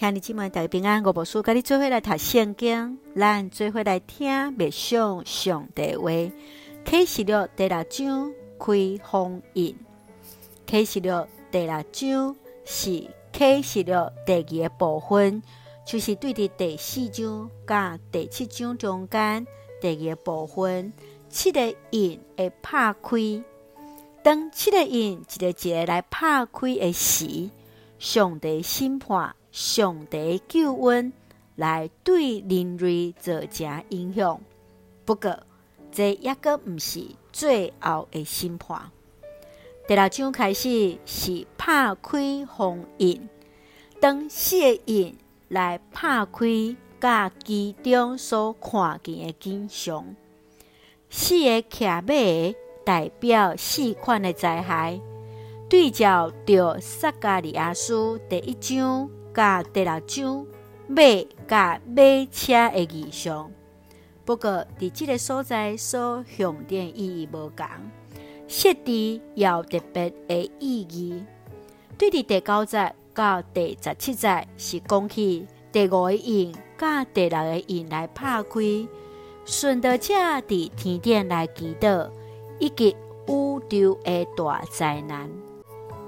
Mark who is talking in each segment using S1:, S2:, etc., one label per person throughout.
S1: 兄弟姊妹大家平安，我无事，跟你做伙来读圣经，咱做伙来听默想上帝话。启示录第六章开封印，启示录第六章是启示录第二个部分，就是对伫第四章甲第七章中间第二个部分，七个印会拍开。当七个印一个一个来拍开的时，上帝审判、上帝救恩来对人类造成影响。不过，这也阁毋是最后的审判。第六章开始是拍开封印，当四个印来拍开，甲其中所看见的景象，四个骑马。代表四款的灾害，对照着撒迦利亚书第一章甲第六章马甲马车的意象。不过，伫即个所在所象征意义无同，设置要特别的意义。对伫第九节到第十七节是讲起第五个印甲第六个印来拍开，顺著者伫天顶来祈祷。以及宇宙的大灾难，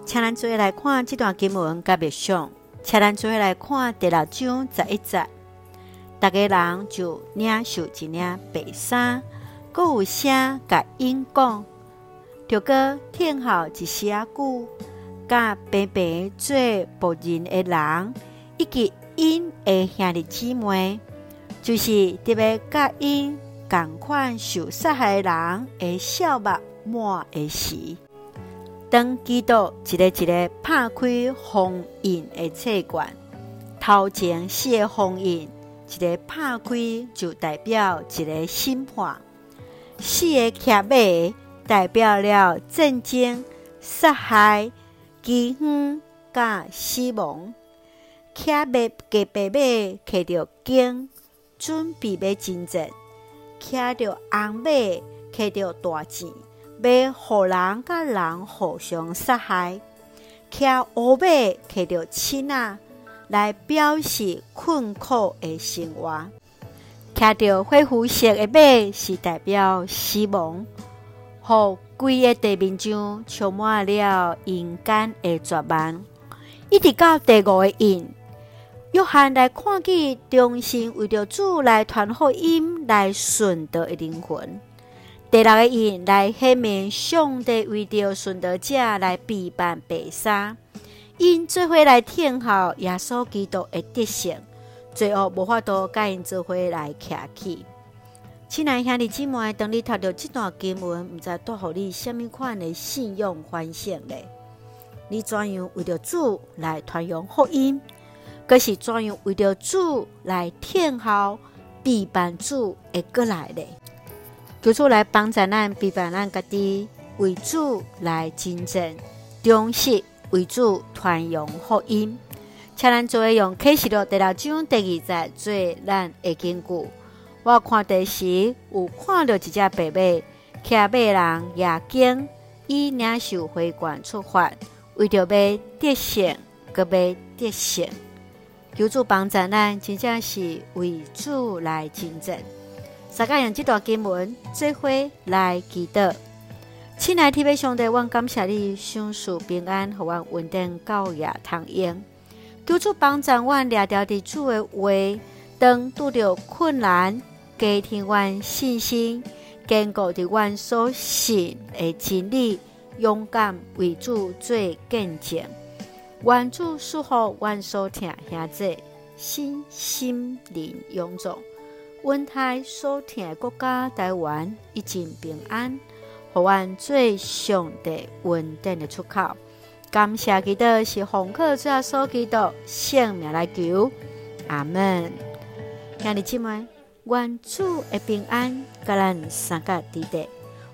S1: 请咱做来看这段经文，甲别想，请咱做来看第六章十一节。逐个人就领受一领白衫，阁有声甲因讲，着阁听候一些仔久，甲平平做仆人的人，以及因的兄弟姊妹，就是特别甲因。同款受杀害人的笑目满的时，当基督一个一个拍开封印的册卷，头前四个封印，一个拍开就代表一个审判，四个骑马代表了战争、杀害、饥荒、甲死亡，骑马加白马骑着弓，准备要征战。骑着红马，骑着大箭，要互人甲人互相杀害；骑乌马，骑着刺仔，来表示困苦的生活；骑着灰肤色的马，是代表死亡。互规个地面上充满了阴间的绝望，一直到第五个印。约翰来看见忠心为着主来传福音来顺道的灵魂。第六个印来显明上帝为着顺道者来避办白沙，因做伙来听候耶稣基督的得胜，最后无法度甲因做伙来徛起。亲爱兄弟姊妹，当你读到这段经文，毋知带予你什么款的信仰反省呢？你怎样为着主来传扬福音？阁是怎样为着主来听候，避办主会过来咧？求主来帮助咱，陪伴咱家己，为主来征战，忠实为主传扬福音。请咱做用启示录第六章第二节做咱的根据。我看第时有看到一只白马，骑马人也惊，伊领袖回关出发，为着要得胜，搁要得胜。求主帮助咱，真正是为主来征战。大家用这段经文做伙来祈祷。亲爱的天父上帝，我感谢你，赏赐平安，和我稳定到夜通用。求助帮助我，抓牢的主的话，当拄着困难，加添我信心，坚固的我所信的真理，勇敢为主做见证。愿主赐福阮所听兄姊，身心灵勇壮，阮台所听的国家台湾一尽平安，互阮最上帝稳定的出口。感谢基督是奉靠主耶稣基督圣名来求，阿门。兄弟姊妹，愿主的平安，甲咱三个地带，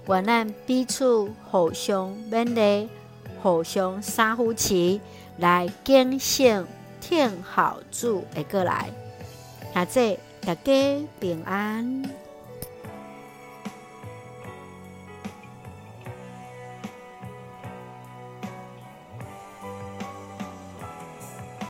S1: 愿咱彼此互相勉励，互相三扶持。来警醒，听候主会过来，下次大家平安。